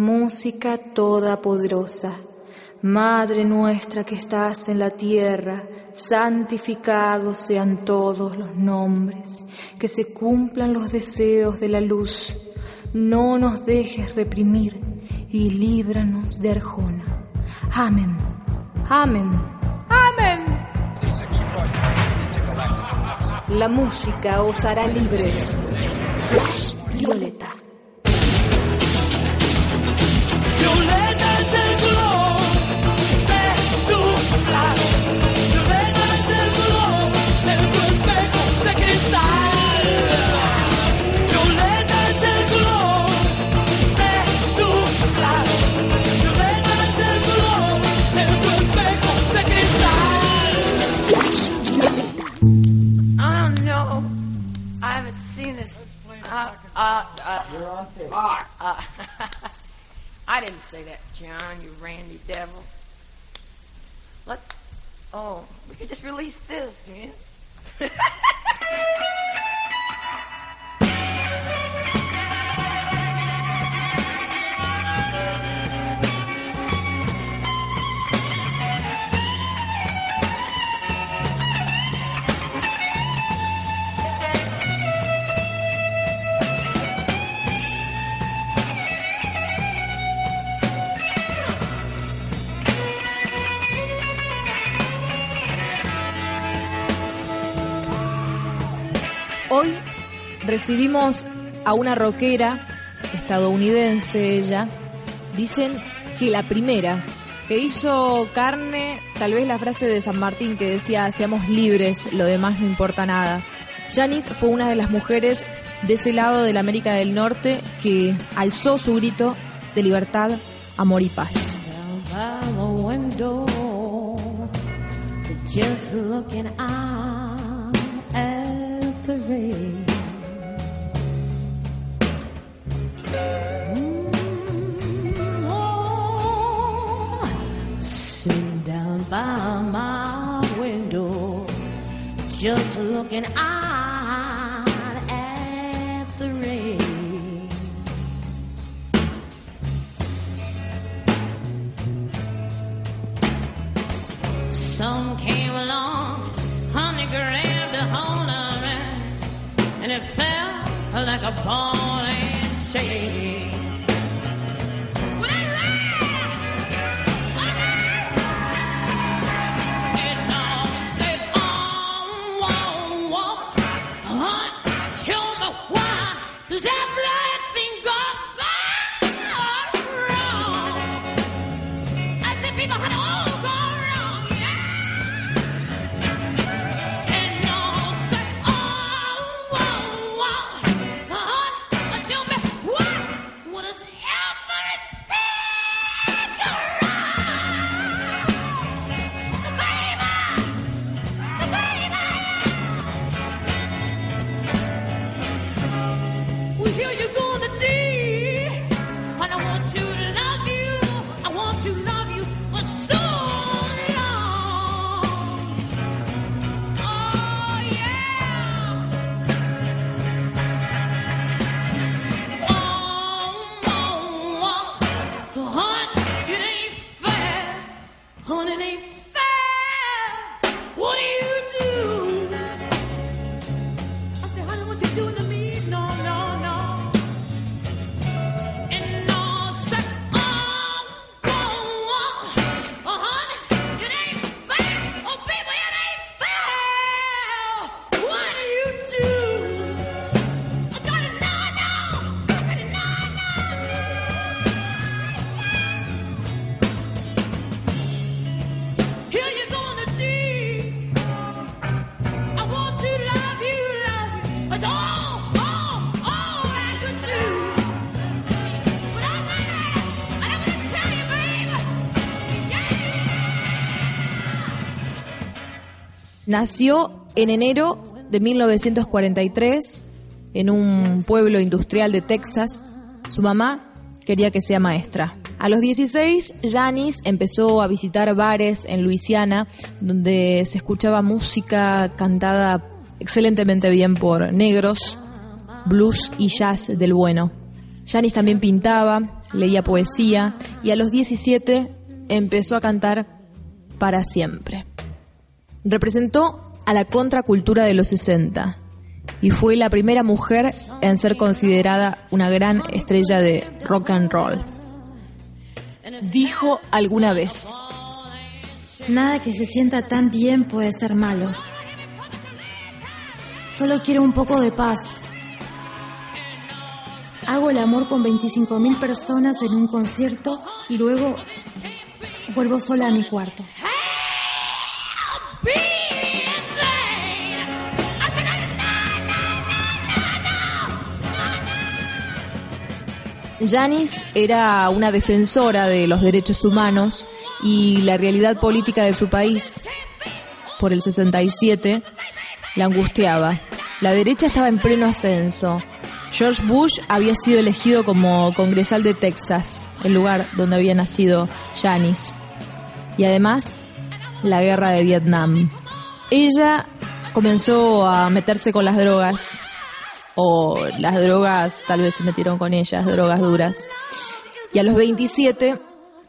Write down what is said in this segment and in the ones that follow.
Música todopoderosa, Madre nuestra que estás en la tierra, santificados sean todos los nombres, que se cumplan los deseos de la luz. No nos dejes reprimir y líbranos de Arjona. Amén. Amén. Amén. La música os hará libres. Violeta. Violeta Uh, uh, uh, You're on tape. uh, I didn't say that, John, you randy devil. Let's. Oh, we could just release this, man. recibimos a una rockera estadounidense ella. Dicen que la primera que hizo carne, tal vez la frase de San Martín que decía seamos libres, lo demás no importa nada. Janice fue una de las mujeres de ese lado de la América del Norte que alzó su grito de libertad, amor y paz. Just looking out at the rain. Some came along, honey grabbed a hold of it, and it felt like a ball and chain. Nació en enero de 1943 en un pueblo industrial de Texas. Su mamá quería que sea maestra. A los 16, Janis empezó a visitar bares en Luisiana donde se escuchaba música cantada excelentemente bien por negros, blues y jazz del bueno. Janis también pintaba, leía poesía y a los 17 empezó a cantar para siempre. Representó a la contracultura de los 60 y fue la primera mujer en ser considerada una gran estrella de rock and roll. Dijo alguna vez, Nada que se sienta tan bien puede ser malo. Solo quiero un poco de paz. Hago el amor con 25.000 personas en un concierto y luego vuelvo sola a mi cuarto. Janis era una defensora de los derechos humanos y la realidad política de su país por el 67 la angustiaba. La derecha estaba en pleno ascenso. George Bush había sido elegido como congresal de Texas, el lugar donde había nacido Janis. Y además, la guerra de Vietnam. Ella comenzó a meterse con las drogas, o las drogas tal vez se metieron con ellas, drogas duras. Y a los 27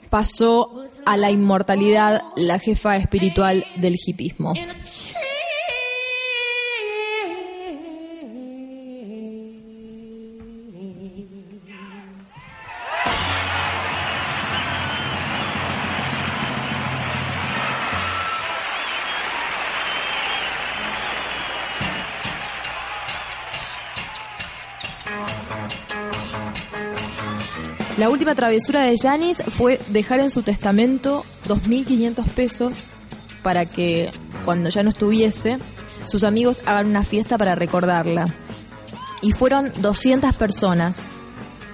pasó a la inmortalidad la jefa espiritual del hipismo. La última travesura de Janis fue dejar en su testamento 2.500 pesos para que cuando ya no estuviese, sus amigos hagan una fiesta para recordarla. Y fueron 200 personas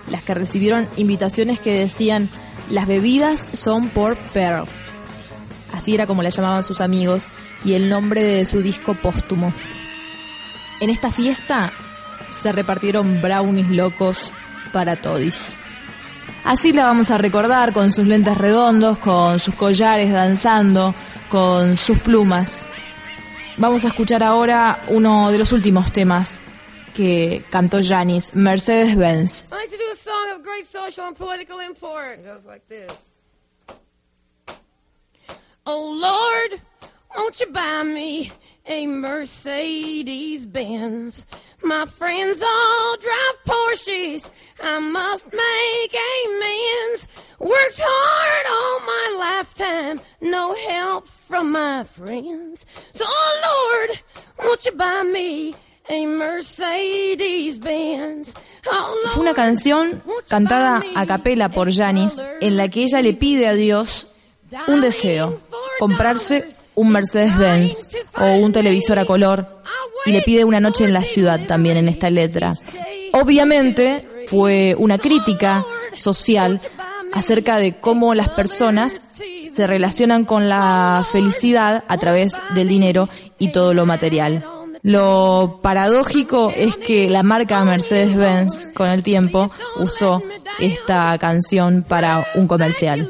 las que recibieron invitaciones que decían, las bebidas son por Pearl. Así era como la llamaban sus amigos y el nombre de su disco póstumo. En esta fiesta se repartieron brownies locos para todis. Así la vamos a recordar con sus lentes redondos, con sus collares danzando, con sus plumas. Vamos a escuchar ahora uno de los últimos temas que cantó Janis, like this. Oh Lord, won't you buy me a Mercedes Benz? My friends all drive Porsches. I must make amends. Worked hard all my lifetime, no help from my friends. So, oh Lord, won't you buy me a Mercedes Benz? Oh Fue una canción cantada a capela por Janis en la que ella le pide a Dios un deseo, comprarse un Mercedes-Benz o un televisor a color y le pide una noche en la ciudad también en esta letra. Obviamente fue una crítica social acerca de cómo las personas se relacionan con la felicidad a través del dinero y todo lo material. Lo paradójico es que la marca Mercedes-Benz con el tiempo usó esta canción para un comercial.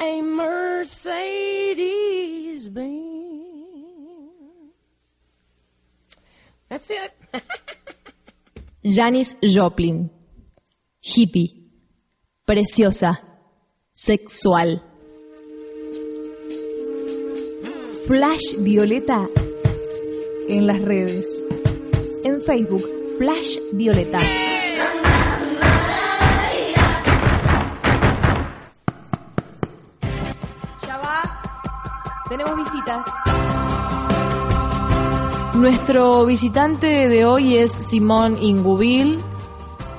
a Mercedes Benz? That's it. Joplin. Hippie. Preciosa. Sexual. Flash Violeta en las redes. En Facebook, Flash Violeta. Tenemos visitas. Nuestro visitante de hoy es Simón Ingubil,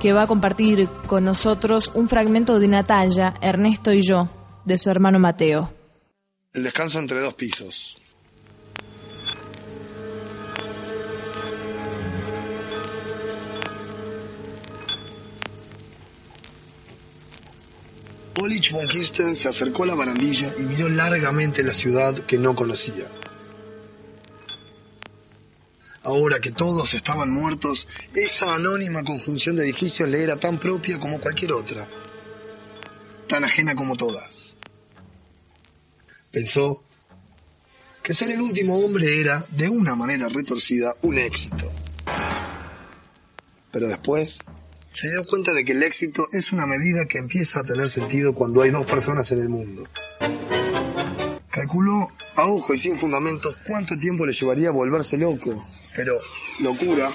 que va a compartir con nosotros un fragmento de Natalia, Ernesto y yo, de su hermano Mateo. El descanso entre dos pisos. Olich von Kirsten se acercó a la barandilla y miró largamente la ciudad que no conocía. Ahora que todos estaban muertos, esa anónima conjunción de edificios le era tan propia como cualquier otra, tan ajena como todas. Pensó que ser el último hombre era, de una manera retorcida, un éxito. Pero después se dio cuenta de que el éxito es una medida que empieza a tener sentido cuando hay dos personas en el mundo. Calculó a ojo y sin fundamentos cuánto tiempo le llevaría volverse loco, pero locura,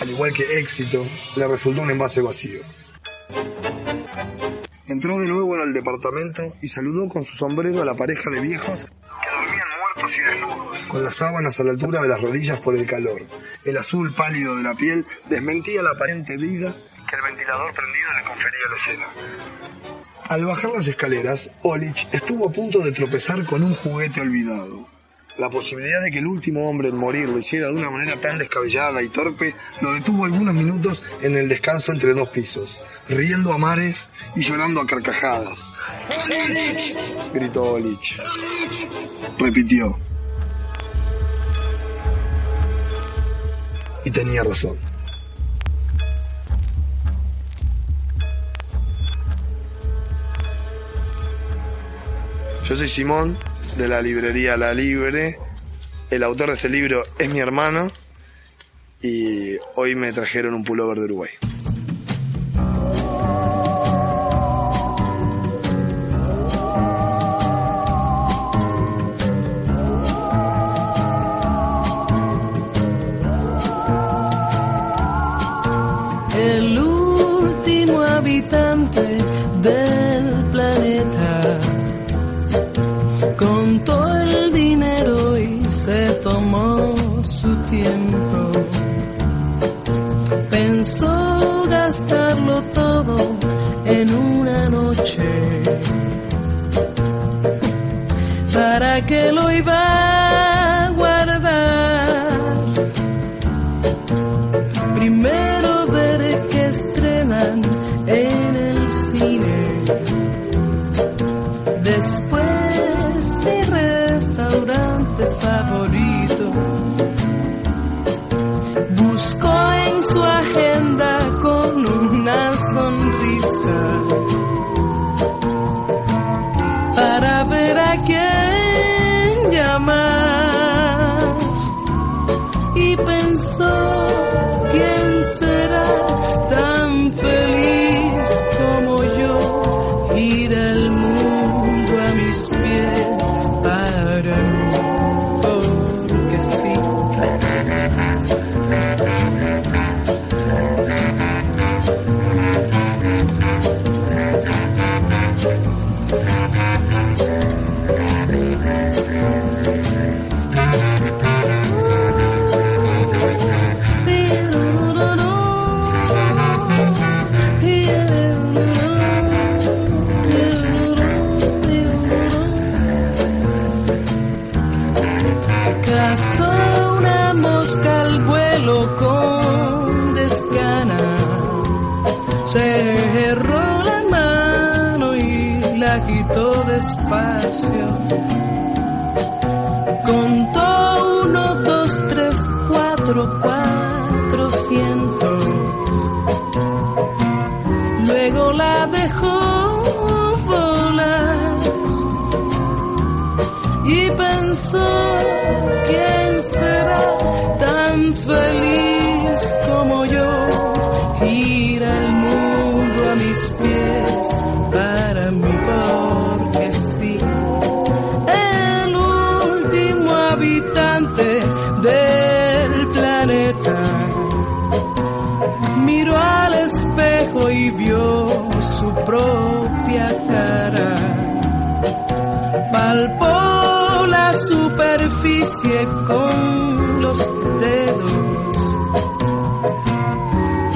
al igual que éxito, le resultó un envase vacío. Entró de nuevo en el departamento y saludó con su sombrero a la pareja de viejos y desnudos, con las sábanas a la altura de las rodillas por el calor. El azul pálido de la piel desmentía la aparente vida que el ventilador prendido le confería a la escena. Al bajar las escaleras, Olich estuvo a punto de tropezar con un juguete olvidado. La posibilidad de que el último hombre en morir lo hiciera de una manera tan descabellada y torpe lo detuvo algunos minutos en el descanso entre dos pisos, riendo a mares y llorando a carcajadas. ¡Olich! gritó Olich. Repitió. Y tenía razón. Yo soy Simón, de la librería La Libre. El autor de este libro es mi hermano y hoy me trajeron un pullover de Uruguay. Pensó gastarlo todo en una noche. ¿Para que lo iba su propia cara palpó la superficie con los dedos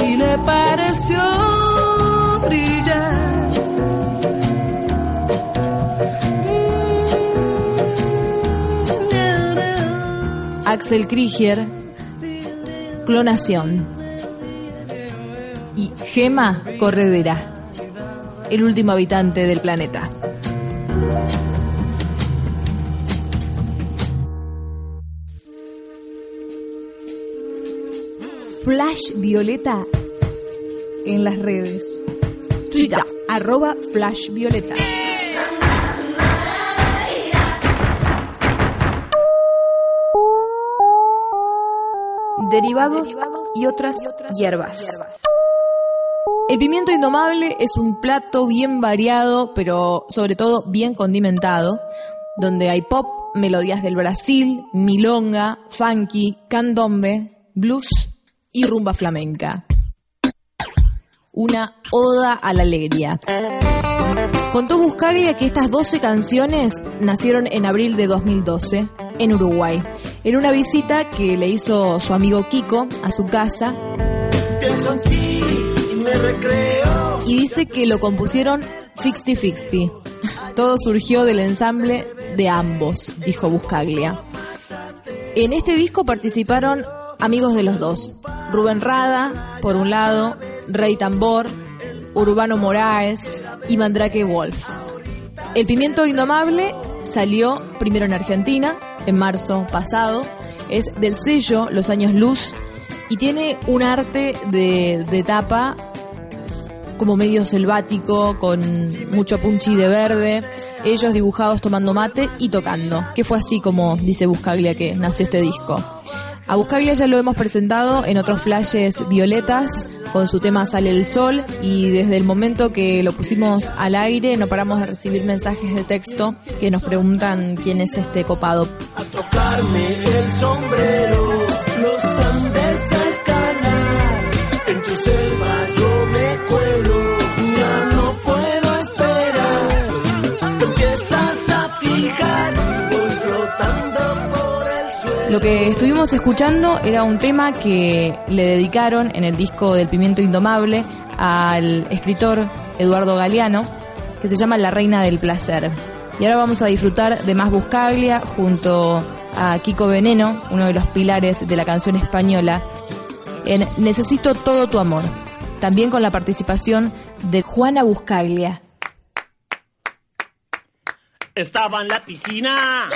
y le pareció brillar. Axel Krieger, Clonación. Y Gema Corredera, el último habitante del planeta. Flash Violeta en las redes. Twitter, arroba Flash Violeta. Derivados y otras hierbas. El pimiento indomable es un plato bien variado, pero sobre todo bien condimentado, donde hay pop, melodías del Brasil, milonga, funky, candombe, blues y rumba flamenca. Una oda a la alegría. Contó Buscaglia que estas 12 canciones nacieron en abril de 2012 en Uruguay, en una visita que le hizo su amigo Kiko a su casa Pienso en ti y dice que lo compusieron 50-50. Todo surgió del ensamble de ambos, dijo Buscaglia. En este disco participaron amigos de los dos, Rubén Rada, por un lado, Rey Tambor, Urbano Moraes y Mandrake Wolf. El Pimiento Indomable salió primero en Argentina, en marzo pasado, es del sello Los Años Luz y tiene un arte de, de tapa como medio selvático, con mucho punchi de verde, ellos dibujados tomando mate y tocando, que fue así como dice Buscaglia que nació este disco. A Buscaglia ya lo hemos presentado en otros flashes violetas con su tema Sale el Sol y desde el momento que lo pusimos al aire no paramos de recibir mensajes de texto que nos preguntan quién es este copado. A tocarme el sombrero, los Andes a escalar. En tu Lo que estuvimos escuchando era un tema que le dedicaron en el disco del Pimiento Indomable al escritor Eduardo Galeano, que se llama La Reina del Placer. Y ahora vamos a disfrutar de más Buscaglia junto a Kiko Veneno, uno de los pilares de la canción española, en Necesito todo tu amor, también con la participación de Juana Buscaglia. Estaba en la piscina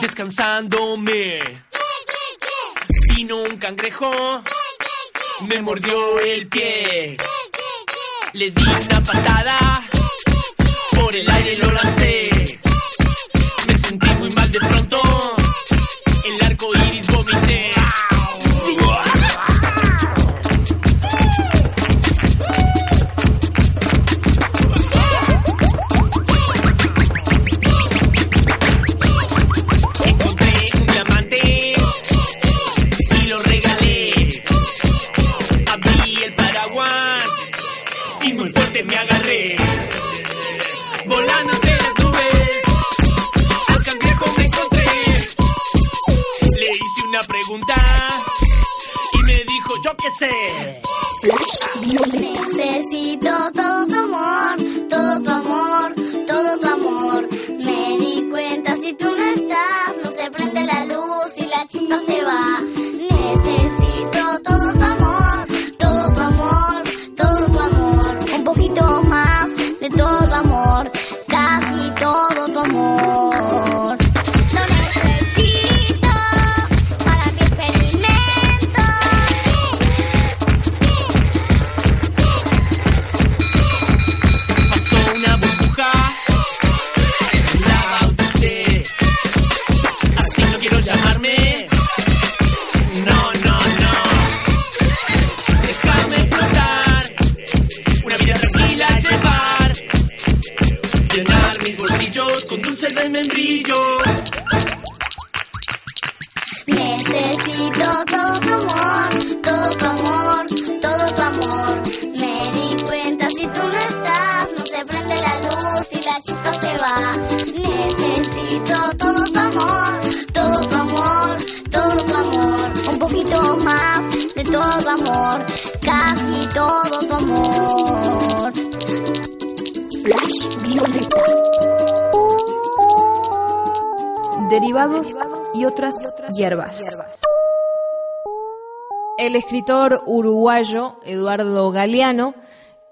descansándome. Vino un cangrejo, me mordió el pie. Le di una patada, por el aire lo lancé. Me sentí muy mal de pronto, el arco iris vomité. Sé. Necesito todo tu amor, todo amor, Derivados y otras hierbas. El escritor uruguayo Eduardo Galeano,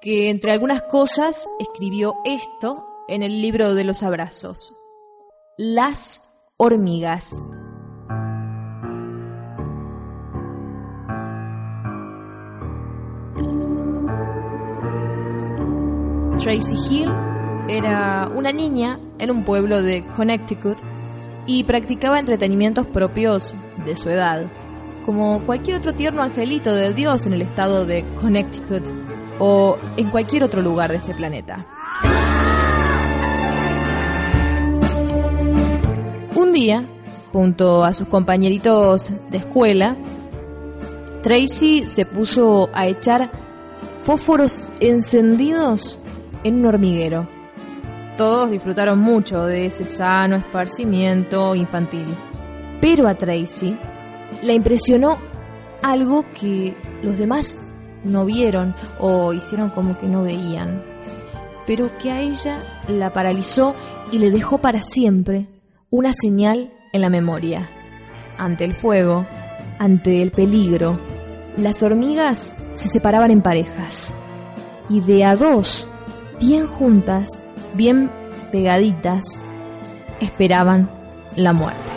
que entre algunas cosas escribió esto en el libro de los abrazos. Las hormigas. Tracy Hill era una niña en un pueblo de Connecticut y practicaba entretenimientos propios de su edad, como cualquier otro tierno angelito de Dios en el estado de Connecticut o en cualquier otro lugar de este planeta. Un día, junto a sus compañeritos de escuela, Tracy se puso a echar fósforos encendidos en un hormiguero. Todos disfrutaron mucho de ese sano esparcimiento infantil. Pero a Tracy la impresionó algo que los demás no vieron o hicieron como que no veían, pero que a ella la paralizó y le dejó para siempre una señal en la memoria. Ante el fuego, ante el peligro, las hormigas se separaban en parejas y de a dos, bien juntas, bien pegaditas, esperaban la muerte.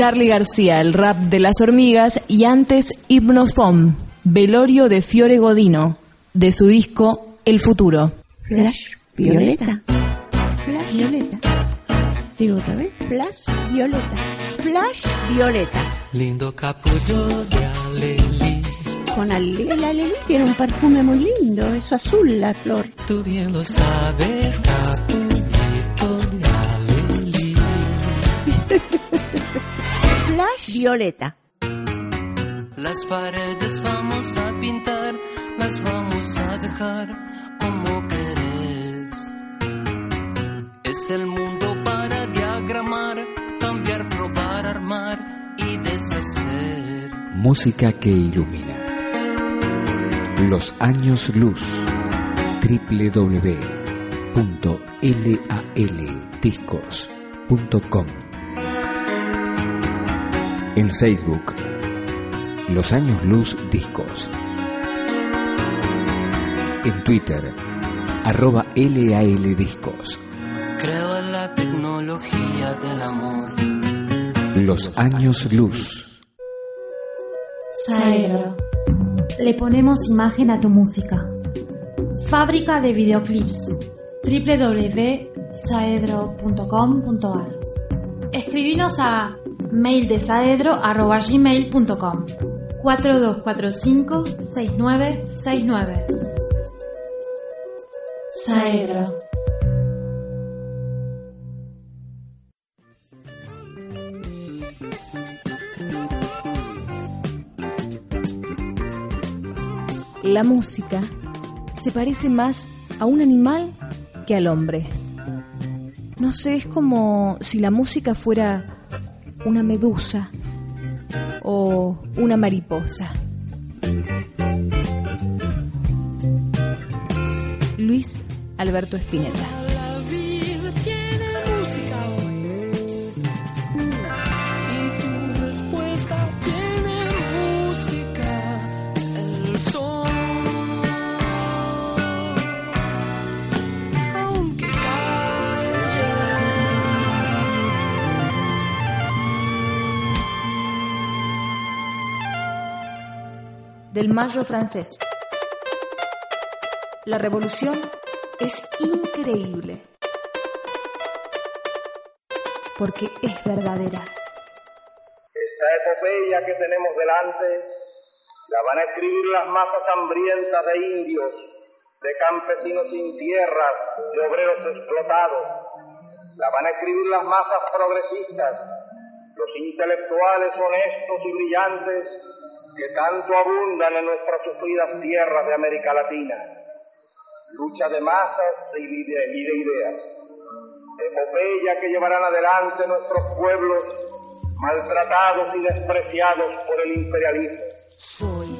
Charlie García, el rap de las hormigas, y antes Hypnofom, Velorio de Fiore Godino, de su disco el futuro. Flash violeta. Flash violeta. Digo otra vez. Flash violeta. Flash violeta. Lindo capullo de alelí. Con alelí. El alelí tiene un perfume muy lindo. Es azul la flor. Tú bien lo sabes, capullito violeta. Las paredes vamos a pintar, las vamos a dejar como querés. Es el mundo para diagramar, cambiar, probar, armar y deshacer. Música que ilumina. Los años luz. www.laldiscos.com En Facebook. Los años luz discos. En Twitter. Arroba LAL discos. Creo en la tecnología del amor. Los años luz. Saedro. Le ponemos imagen a tu música. Fábrica de videoclips. www.saedro.com.ar Escribinos a maildesaedro.gmail.com 4245 6969 Saedro. La música se parece más a un animal que al hombre. No sé, es como si la música fuera una medusa o una mariposa. Luis Alberto Spinetta. Del Mayo francés. La revolución es increíble. Porque es verdadera. Esta epopeya que tenemos delante la van a escribir las masas hambrientas de indios, de campesinos sin tierras, de obreros explotados. La van a escribir las masas progresistas, los intelectuales honestos y brillantes que tanto abundan en nuestras sufridas tierras de América Latina. Lucha de masas y de, ideas. Epopeya que llevarán adelante nuestros pueblos maltratados y despreciados por el imperialismo. Soy,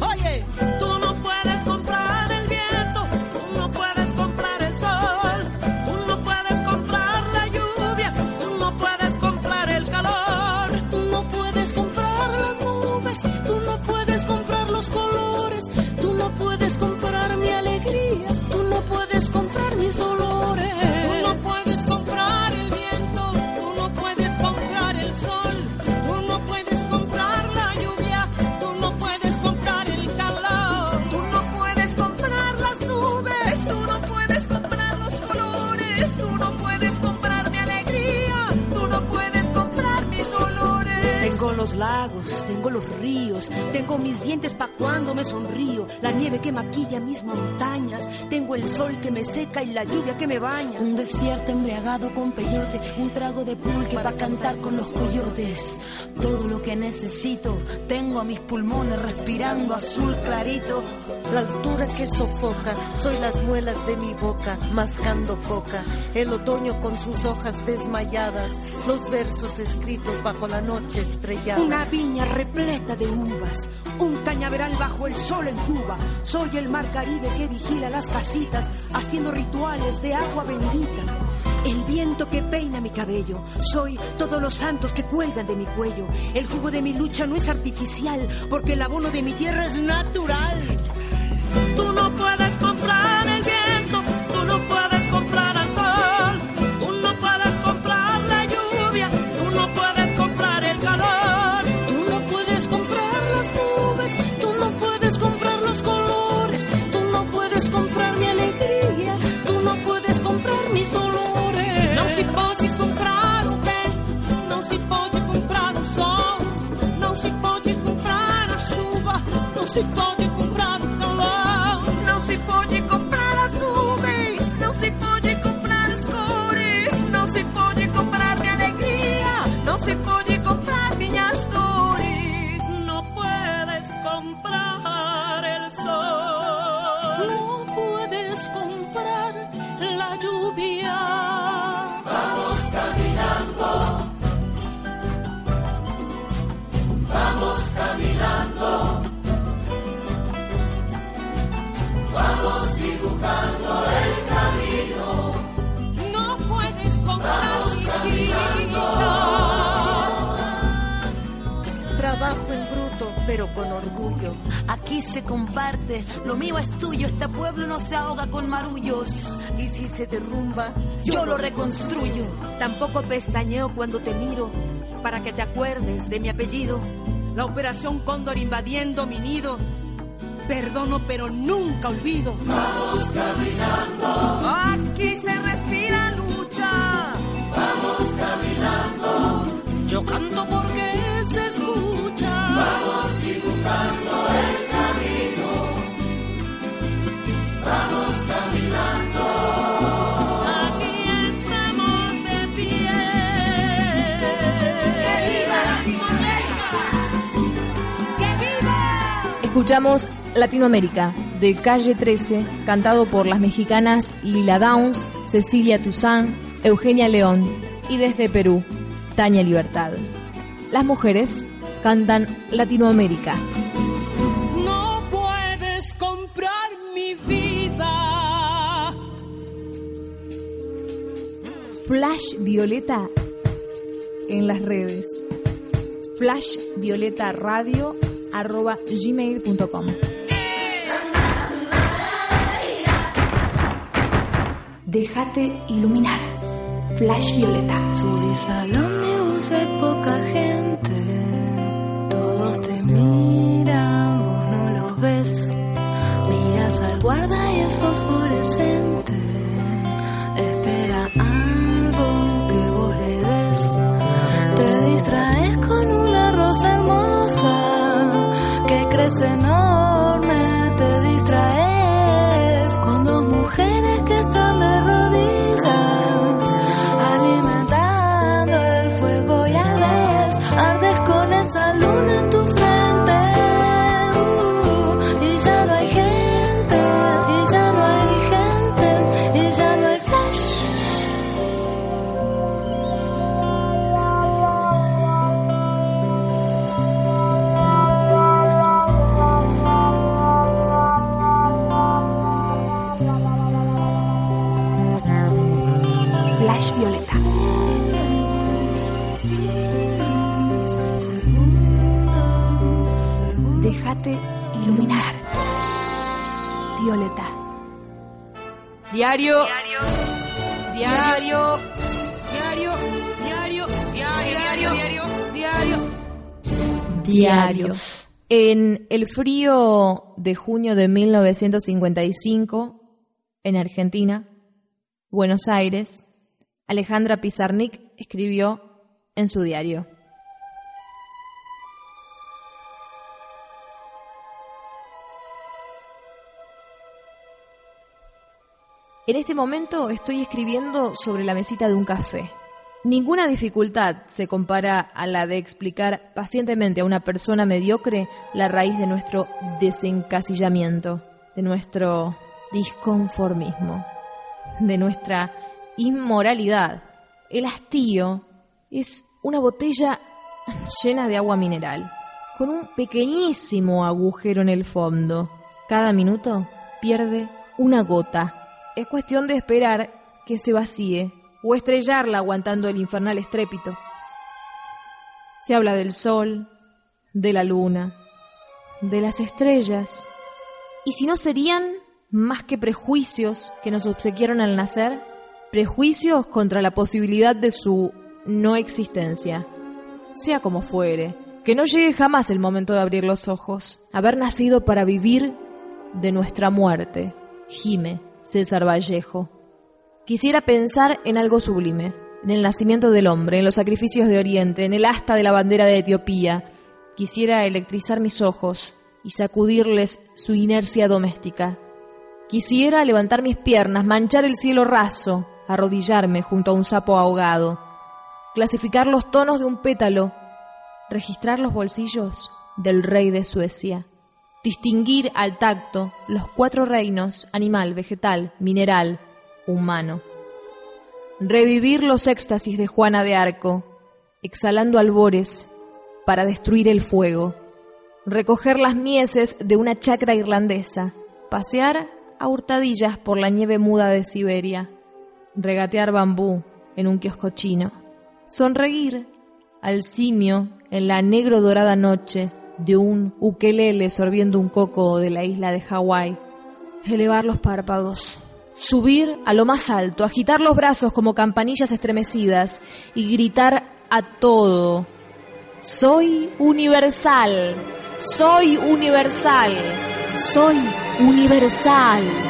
Oye, tú no puedes nieve que maquilla mis montañas, tengo el sol que me seca y la lluvia que me baña. Un desierto embriagado con peyote, un trago de pulque para cantar con los coyotes. Todo lo que necesito, tengo a mis pulmones respirando azul clarito. La altura que sofoca, soy las muelas de mi boca, mascando coca. El otoño con sus hojas desmayadas, los versos escritos bajo la noche estrellada. Una viña repleta de uvas, un cañaveral bajo el sol en Cuba. Soy el mar Caribe que vigila las casitas, haciendo rituales de agua bendita. El viento que peina mi cabello, soy todos los santos que cuelgan de mi cuello. El jugo de mi lucha no es artificial, porque el abono de mi tierra es natural. sit down. Pero con orgullo. Aquí se comparte, lo mío es tuyo, este pueblo no se ahoga con marullos. Y si se derrumba, Yo lo reconstruyo. Tampoco pestañeo cuando te miro para que te acuerdes de mi apellido. La operación Cóndor invadiendo mi nido. Perdono pero nunca olvido. Vamos caminando. Aquí se respira lucha. Vamos caminando. Yo canto porque se escucha. Escuchamos Latinoamérica de Calle 13, cantado por las mexicanas Lila Downs, Cecilia Toussaint, Eugenia León y desde Perú, Tania Libertad. Las mujeres cantan Latinoamérica. No puedes comprar mi vida. Flash Violeta en las redes. Flash Violeta Radio arroba gmail.com. Déjate iluminar. Flash Violeta. Al ómnibus, hay poca gente. Todos te miran, vos no los ves. Miras al guarda y es fosforescente. Diario. Diario. Diario. Diario. Diario. Diario. Diario. Diario. En el frío de junio de 1955, en Argentina, Buenos Aires, Alejandra Pizarnik escribió en su diario. En este momento estoy escribiendo sobre la mesita de un café. Ninguna dificultad se compara a la de explicar pacientemente a una persona mediocre la raíz de nuestro desencasillamiento, de nuestro disconformismo, de nuestra inmoralidad. El hastío es una botella llena de agua mineral, con un pequeñísimo agujero en el fondo. Cada minuto pierde una gota. Es cuestión de esperar que se vacíe o estrellarla aguantando el infernal estrépito. Se habla del sol, de la luna, de las estrellas. ¿Y si no serían más que prejuicios que nos obsequiaron al nacer? Prejuicios contra la posibilidad de su no existencia. Sea como fuere, que no llegue jamás el momento de abrir los ojos. Haber nacido para vivir de nuestra muerte. Gime César Vallejo. Quisiera pensar en algo sublime, en el nacimiento del hombre, en los sacrificios de Oriente, en el asta de la bandera de Etiopía. Quisiera electrizar mis ojos y sacudirles su inercia doméstica. Quisiera levantar mis piernas, manchar el cielo raso, arrodillarme junto a un sapo ahogado, clasificar los tonos de un pétalo, registrar los bolsillos del rey de Suecia, distinguir al tacto los cuatro reinos, animal, vegetal, mineral, humano. Revivir los éxtasis de Juana de Arco, exhalando albores para destruir el fuego. Recoger las mieses de una chacra irlandesa. Pasear a hurtadillas por la nieve muda de Siberia. Regatear bambú en un kiosco chino. Sonreír al simio en la negro dorada noche de un ukelele sorbiendo un coco de la isla de Hawái. Elevar los párpados. Subir a lo más alto, agitar los brazos como campanillas estremecidas. Y gritar a todo, soy universal, soy universal, soy universal.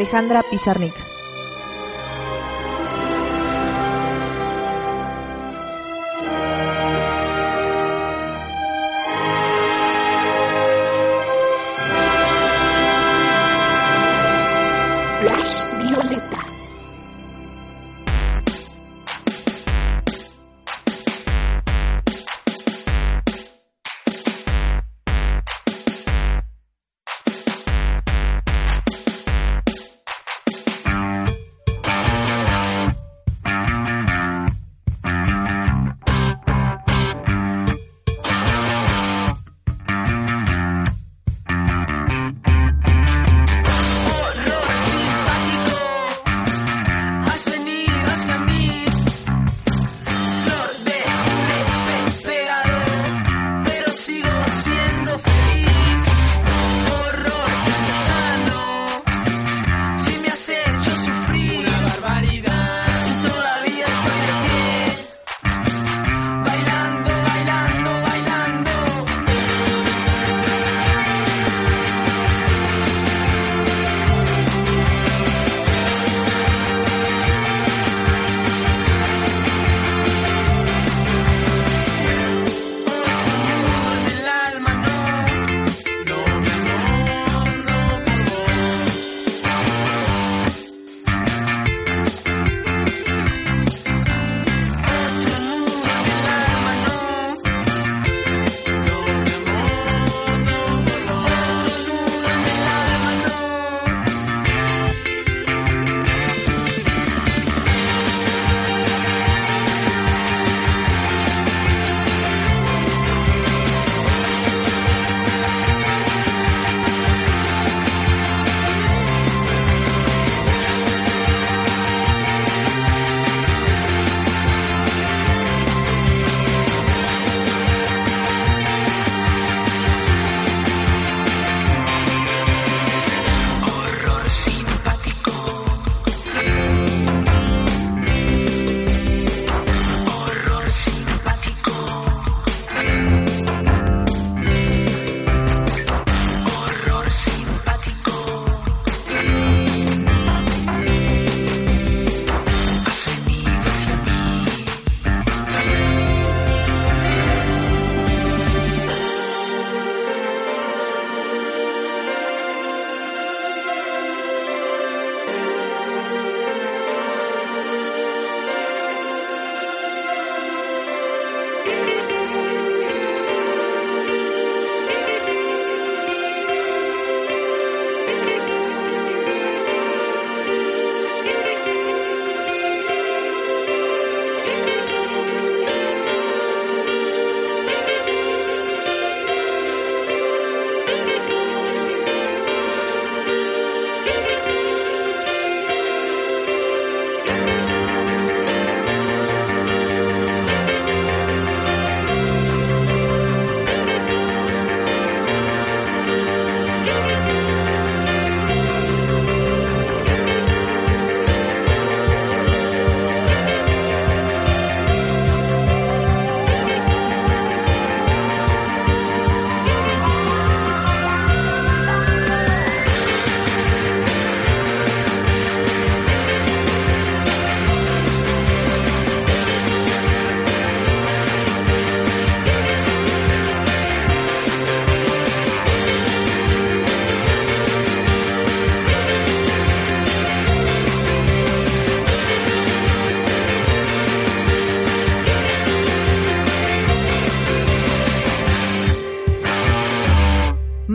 Alejandra Pizarnik.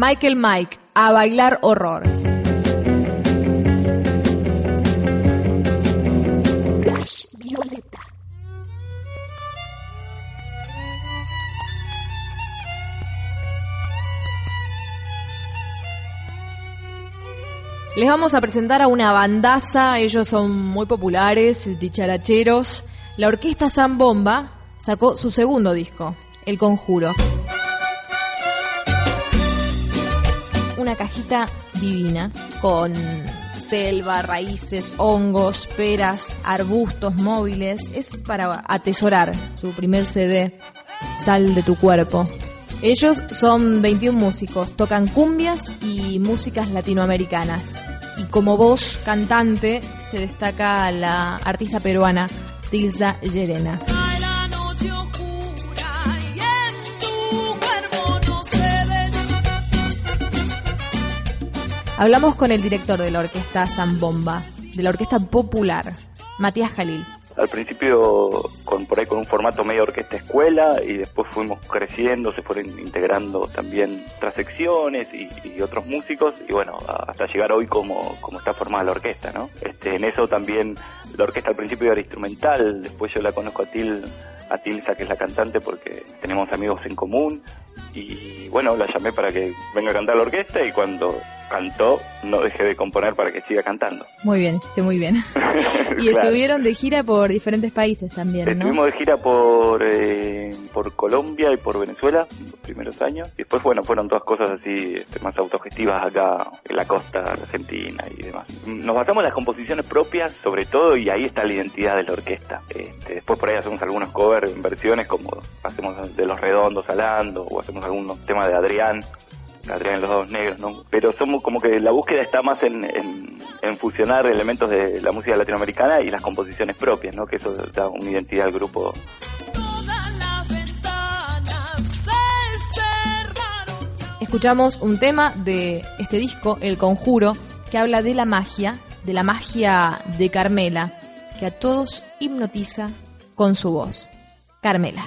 Michael Mike, a bailar horror. Violeta. Les vamos a presentar a una bandaza, ellos son muy populares, dicharacheros. La orquesta Zambomba sacó su segundo disco, El Conjuro. Una cajita divina con selva, raíces, hongos, peras, arbustos móviles. Es para atesorar su primer CD, Sal de tu cuerpo. Ellos son 21 músicos, tocan cumbias y músicas latinoamericanas. Y como voz cantante se destaca la artista peruana Tilsa Llerena. Hablamos con el director de la orquesta Zambomba, de la orquesta popular, Matías Jalil. Al principio con por ahí con un formato medio orquesta escuela y después fuimos creciendo, se fueron integrando también otras secciones y, otros músicos y bueno, hasta llegar hoy como, como está formada la orquesta, ¿no? Este, en eso también la orquesta al principio era instrumental, después yo la conozco a Til, a Tilsa que es la cantante porque tenemos amigos en común y bueno, la llamé para que venga a cantar la orquesta y cuando cantó no dejé de componer para que siga cantando. Muy bien, hiciste muy bien. y Claro. estuvieron de gira por diferentes países también, ¿no? Estuvimos de gira por eh, por Colombia y por Venezuela los primeros años. Y después, bueno, fueron todas cosas así este, más autogestivas acá en la costa argentina y demás. Nos basamos en las composiciones propias, sobre todo, y ahí está la identidad de la orquesta. Este, después por ahí hacemos algunos covers en versiones como hacemos de Los Redondos Alando o hacemos algunos temas de Adrián. Adrián los dos negros, ¿no? Pero somos como que la búsqueda está más en, en, en fusionar elementos de la música latinoamericana y las composiciones propias, ¿no? Que eso da una identidad al grupo Escuchamos un tema de este disco, El Conjuro, que habla de la magia, de la magia de Carmela, que a todos hipnotiza con su voz. Carmela.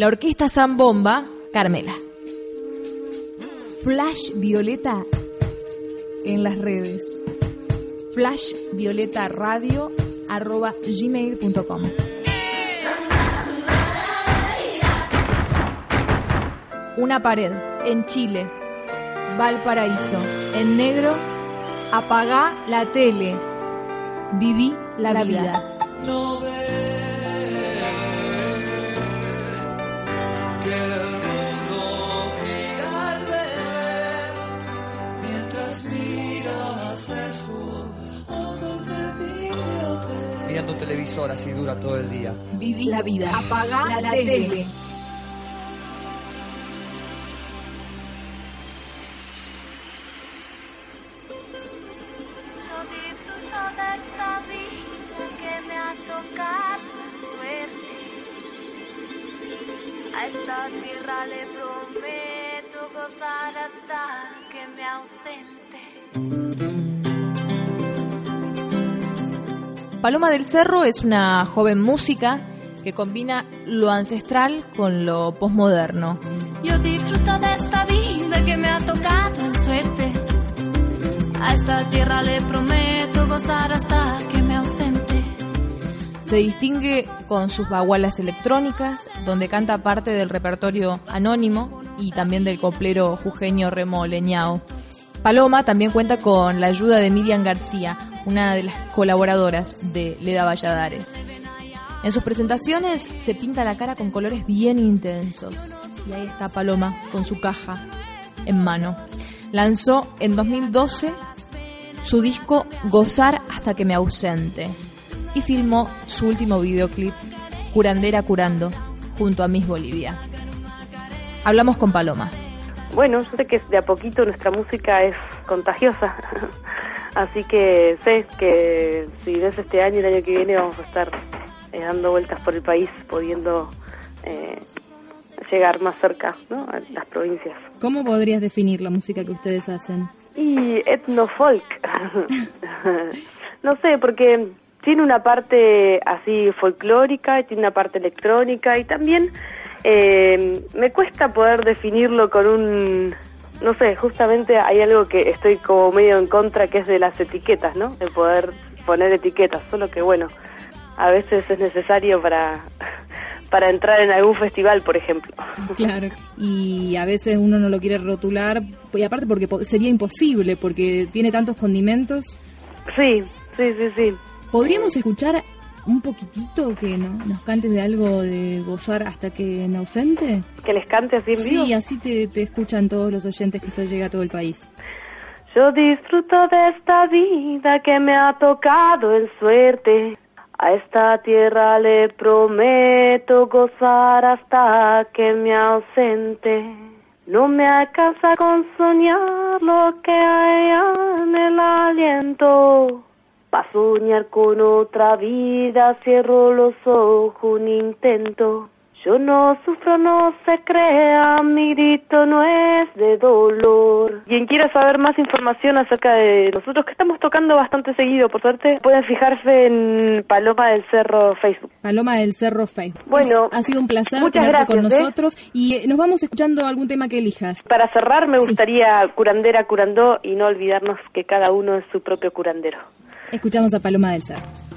La orquesta Zambomba, Carmela. Flash Violeta en las redes. Flash Violeta Radio arroba gmail.com. Una pared en Chile, Valparaíso, en negro, apagá la tele, viví la, vida. No Televisor así dura todo el día. Viví la vida. Apagá la, tele. Paloma del Cerro es una joven música que combina lo ancestral con lo posmoderno. Yo disfruto de esta vida que me ha tocado en suerte. A esta tierra le prometo gozar hasta que me ausente. Se distingue con sus bagualas electrónicas, donde canta parte del repertorio anónimo y también del coplero jujeño Remo Leñao. Paloma también cuenta con la ayuda de Miriam García, una de las colaboradoras de Leda Valladares. En sus presentaciones se pinta la cara con colores bien intensos. Y ahí está Paloma con su caja en mano. Lanzó en 2012 su disco Gozar hasta que me ausente y filmó su último videoclip Curandera Curando junto a Miss Bolivia. Hablamos con Paloma. Bueno, yo sé que de a poquito nuestra música es contagiosa, así que sé que si ves este año y el año que viene vamos a estar eh, dando vueltas por el país, pudiendo eh, llegar más cerca ¿no? a las provincias. ¿Cómo podrías definir la música que ustedes hacen? Y etnofolk, no sé, porque tiene una parte así folclórica, y tiene una parte electrónica y también eh, me cuesta poder definirlo con un, no sé, justamente hay algo que estoy como medio en contra que es de las etiquetas, ¿no? De poder poner etiquetas, solo que bueno, a veces es necesario para para entrar en algún festival, por ejemplo. Claro, y a veces uno no lo quiere rotular, y aparte porque po- sería imposible, porque tiene tantos condimentos. Sí, sí, sí, sí. ¿Podríamos escuchar un poquitito que no- nos cantes de algo de gozar hasta que me ausente? Que les cante así en vivo. Sí, así te, te escuchan todos los oyentes que esto llega a todo el país. Yo disfruto de esta vida que me ha tocado en suerte. A esta tierra le prometo gozar hasta que me ausente. No me alcanza con soñar lo que hay en el aliento. Pa' soñar con otra vida cierro los ojos un intento. Yo no sufro, no se crea, mi grito no es de dolor. Quien quiera saber más información acerca de nosotros, que estamos tocando bastante seguido, por suerte, pueden fijarse en Paloma del Cerro Facebook. Paloma del Cerro Facebook. Bueno, ha sido un placer tenerte con gracias, ¿eh? nosotros y eh, nos vamos escuchando algún tema que elijas. Para cerrar, me gustaría curandera, curandó y no olvidarnos que cada uno es su propio curandero. Escuchamos a Paloma del Cerro.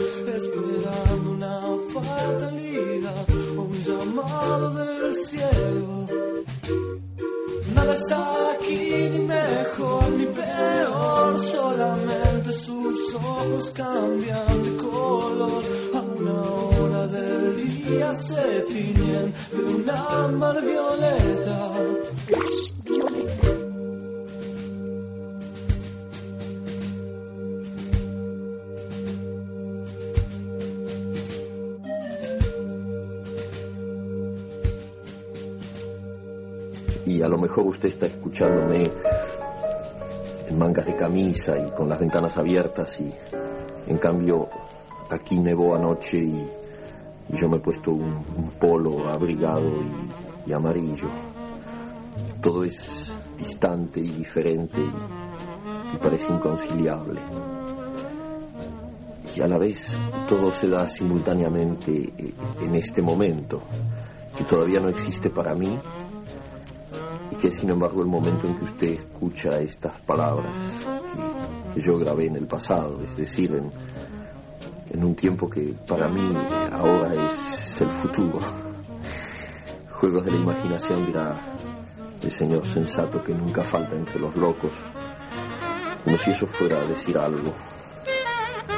Esperando una fatalidad o un llamado del cielo. Escuchándome en mangas de camisa y con las ventanas abiertas y en cambio aquí nevó anoche y, y yo me he puesto un, un polo abrigado y, y amarillo. Todo es distante y diferente y, y parece inconciliable. Y a la vez todo se da simultáneamente eh, en este momento, que todavía no existe para mí que sin embargo el momento en que usted escucha estas palabras que, yo grabé en el pasado, es decir, en, en un tiempo que para mí eh, ahora es el futuro. Juegos de la imaginación dirá el señor sensato que nunca falta entre los locos, como si eso fuera a decir algo,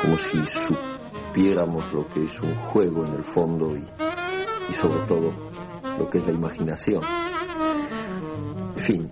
como si supiéramos lo que es un juego en el fondo y, y sobre todo lo que es la imaginación. En fin,